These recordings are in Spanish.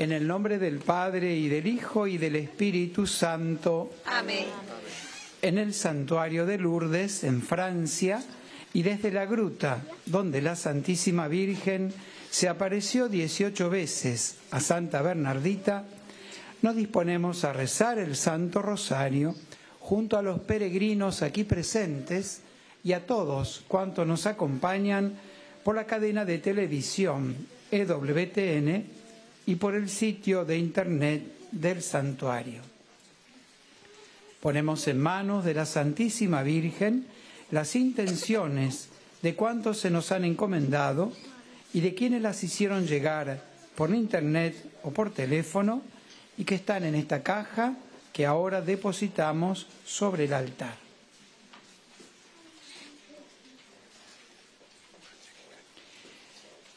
En el nombre del Padre y del Hijo y del Espíritu Santo. Amén. En el santuario de Lourdes, en Francia, y desde la gruta donde la Santísima Virgen se apareció 18 veces a Santa Bernardita, nos disponemos a rezar el Santo Rosario junto a los peregrinos aquí presentes y a todos cuantos nos acompañan por la cadena de televisión EWTN y por el sitio de internet del santuario. Ponemos en manos de la Santísima Virgen las intenciones de cuantos se nos han encomendado y de quienes las hicieron llegar por internet o por teléfono y que están en esta caja que ahora depositamos sobre el altar.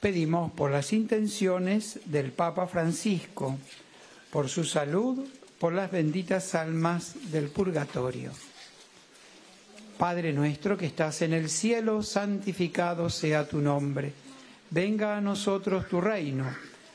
Pedimos por las intenciones del Papa Francisco, por su salud, por las benditas almas del purgatorio. Padre nuestro que estás en el cielo, santificado sea tu nombre. Venga a nosotros tu reino.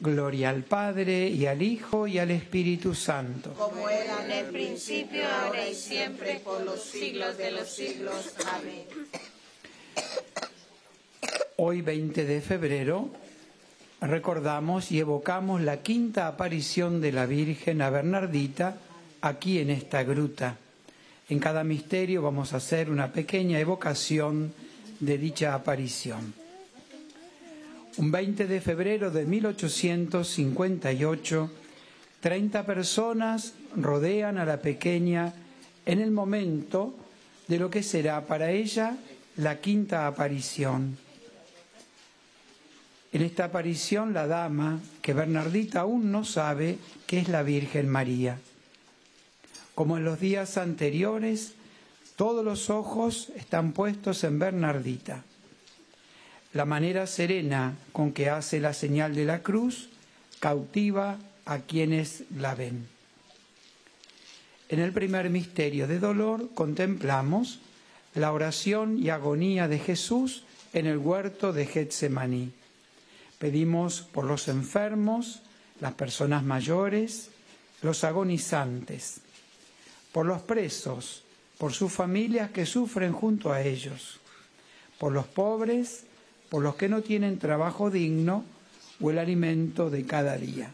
Gloria al Padre y al Hijo y al Espíritu Santo. Como era en el principio, ahora y siempre, por los siglos de los siglos. Amén. Hoy 20 de febrero recordamos y evocamos la quinta aparición de la Virgen a Bernardita aquí en esta gruta. En cada misterio vamos a hacer una pequeña evocación de dicha aparición. Un 20 de febrero de 1858, 30 personas rodean a la pequeña en el momento de lo que será para ella la quinta aparición. En esta aparición la dama, que Bernardita aún no sabe que es la Virgen María. Como en los días anteriores, todos los ojos están puestos en Bernardita. La manera serena con que hace la señal de la cruz cautiva a quienes la ven. En el primer misterio de dolor contemplamos la oración y agonía de Jesús en el huerto de Getsemaní. Pedimos por los enfermos, las personas mayores, los agonizantes, por los presos, por sus familias que sufren junto a ellos, por los pobres, por los que no tienen trabajo digno o el alimento de cada día.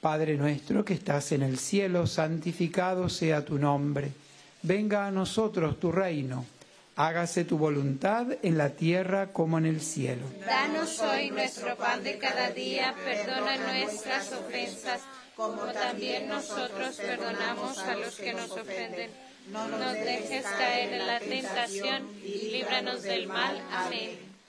Padre nuestro que estás en el cielo, santificado sea tu nombre. Venga a nosotros tu reino Hágase tu voluntad en la tierra como en el cielo. Danos hoy nuestro pan de cada día, perdona nuestras ofensas, como también nosotros perdonamos a los que nos ofenden. No nos dejes caer en la tentación y líbranos del mal. Amén.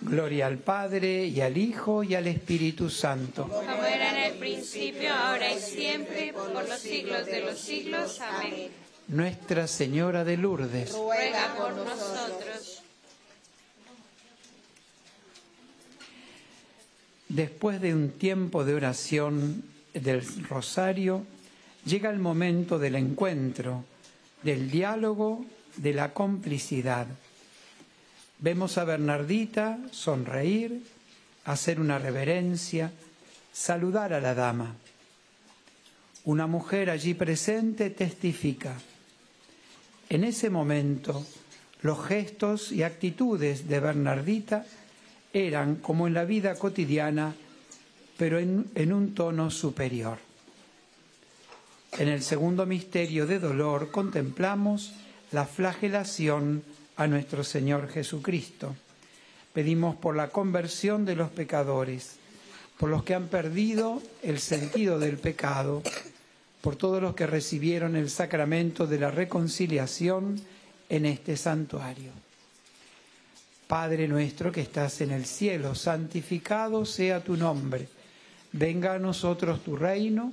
Gloria al Padre, y al Hijo, y al Espíritu Santo. Como era en el principio, ahora y siempre, por los siglos de los siglos. Amén. Nuestra Señora de Lourdes, Ruega por nosotros. después de un tiempo de oración del rosario, llega el momento del encuentro, del diálogo, de la complicidad. Vemos a Bernardita sonreír, hacer una reverencia, saludar a la dama. Una mujer allí presente testifica. En ese momento, los gestos y actitudes de Bernardita eran como en la vida cotidiana, pero en, en un tono superior. En el segundo misterio de dolor contemplamos la flagelación a nuestro Señor Jesucristo. Pedimos por la conversión de los pecadores, por los que han perdido el sentido del pecado, por todos los que recibieron el sacramento de la reconciliación en este santuario. Padre nuestro que estás en el cielo, santificado sea tu nombre. Venga a nosotros tu reino,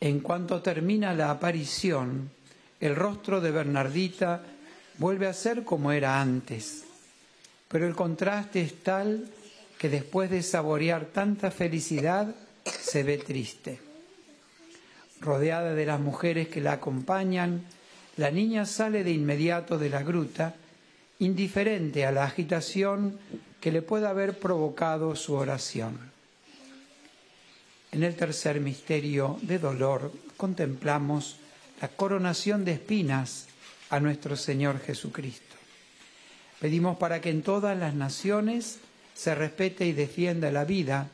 En cuanto termina la aparición, el rostro de Bernardita vuelve a ser como era antes, pero el contraste es tal que después de saborear tanta felicidad, se ve triste. Rodeada de las mujeres que la acompañan, la niña sale de inmediato de la gruta, indiferente a la agitación que le pueda haber provocado su oración. En el tercer misterio de dolor contemplamos la coronación de espinas a nuestro Señor Jesucristo. Pedimos para que en todas las naciones se respete y defienda la vida,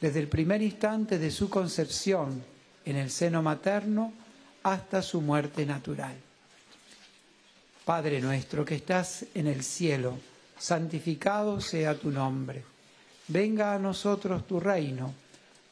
desde el primer instante de su concepción en el seno materno hasta su muerte natural. Padre nuestro que estás en el cielo, santificado sea tu nombre. Venga a nosotros tu reino.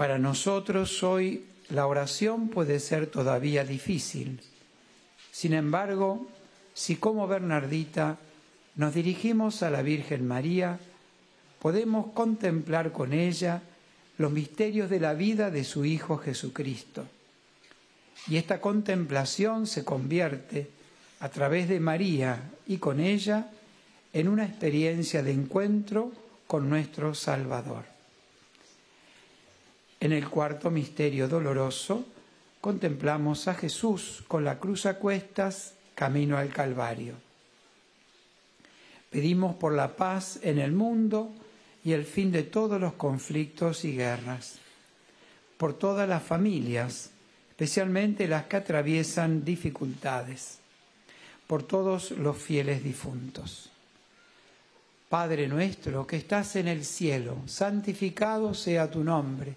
Para nosotros hoy la oración puede ser todavía difícil. Sin embargo, si como Bernardita nos dirigimos a la Virgen María, podemos contemplar con ella los misterios de la vida de su Hijo Jesucristo. Y esta contemplación se convierte, a través de María y con ella, en una experiencia de encuentro con nuestro Salvador. En el cuarto misterio doloroso contemplamos a Jesús con la cruz a cuestas camino al Calvario. Pedimos por la paz en el mundo y el fin de todos los conflictos y guerras, por todas las familias, especialmente las que atraviesan dificultades, por todos los fieles difuntos. Padre nuestro que estás en el cielo, santificado sea tu nombre,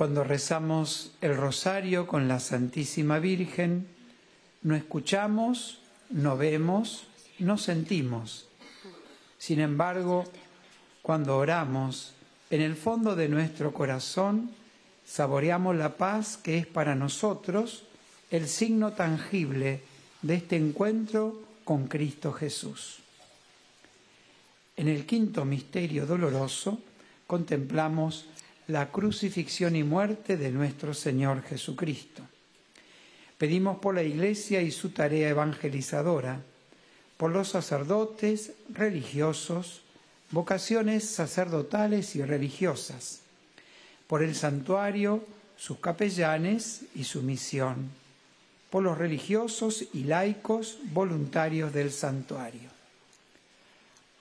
Cuando rezamos el rosario con la Santísima Virgen, no escuchamos, no vemos, no sentimos. Sin embargo, cuando oramos, en el fondo de nuestro corazón, saboreamos la paz que es para nosotros el signo tangible de este encuentro con Cristo Jesús. En el quinto misterio doloroso contemplamos la crucifixión y muerte de nuestro Señor Jesucristo. Pedimos por la Iglesia y su tarea evangelizadora, por los sacerdotes, religiosos, vocaciones sacerdotales y religiosas, por el santuario, sus capellanes y su misión, por los religiosos y laicos voluntarios del santuario.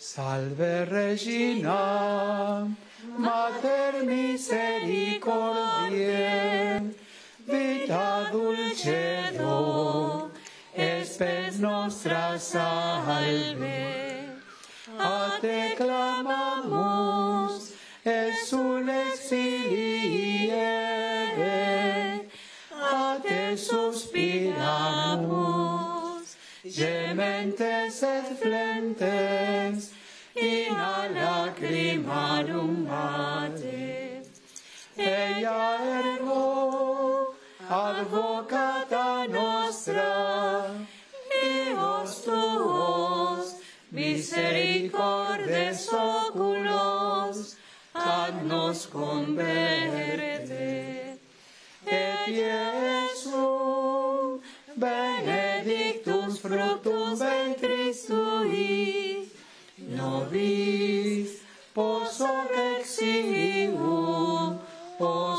Salve Regina, Mater misericordiae, vita dulcedo, espes nostra salve. A te clamamos, exules gementes et flentes, in a lacrimarum mate. Ella ergo, advocata nostra, Dios tuos, misericordes oculos, ad nos converte. Et νοβείς, πόσο δεξιού, ως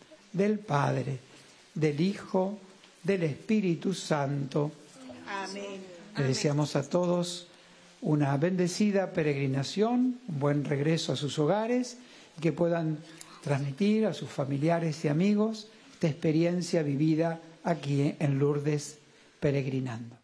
del Padre, del Hijo, del Espíritu Santo. Amén. Le deseamos a todos una bendecida peregrinación, un buen regreso a sus hogares y que puedan transmitir a sus familiares y amigos esta experiencia vivida aquí en Lourdes peregrinando.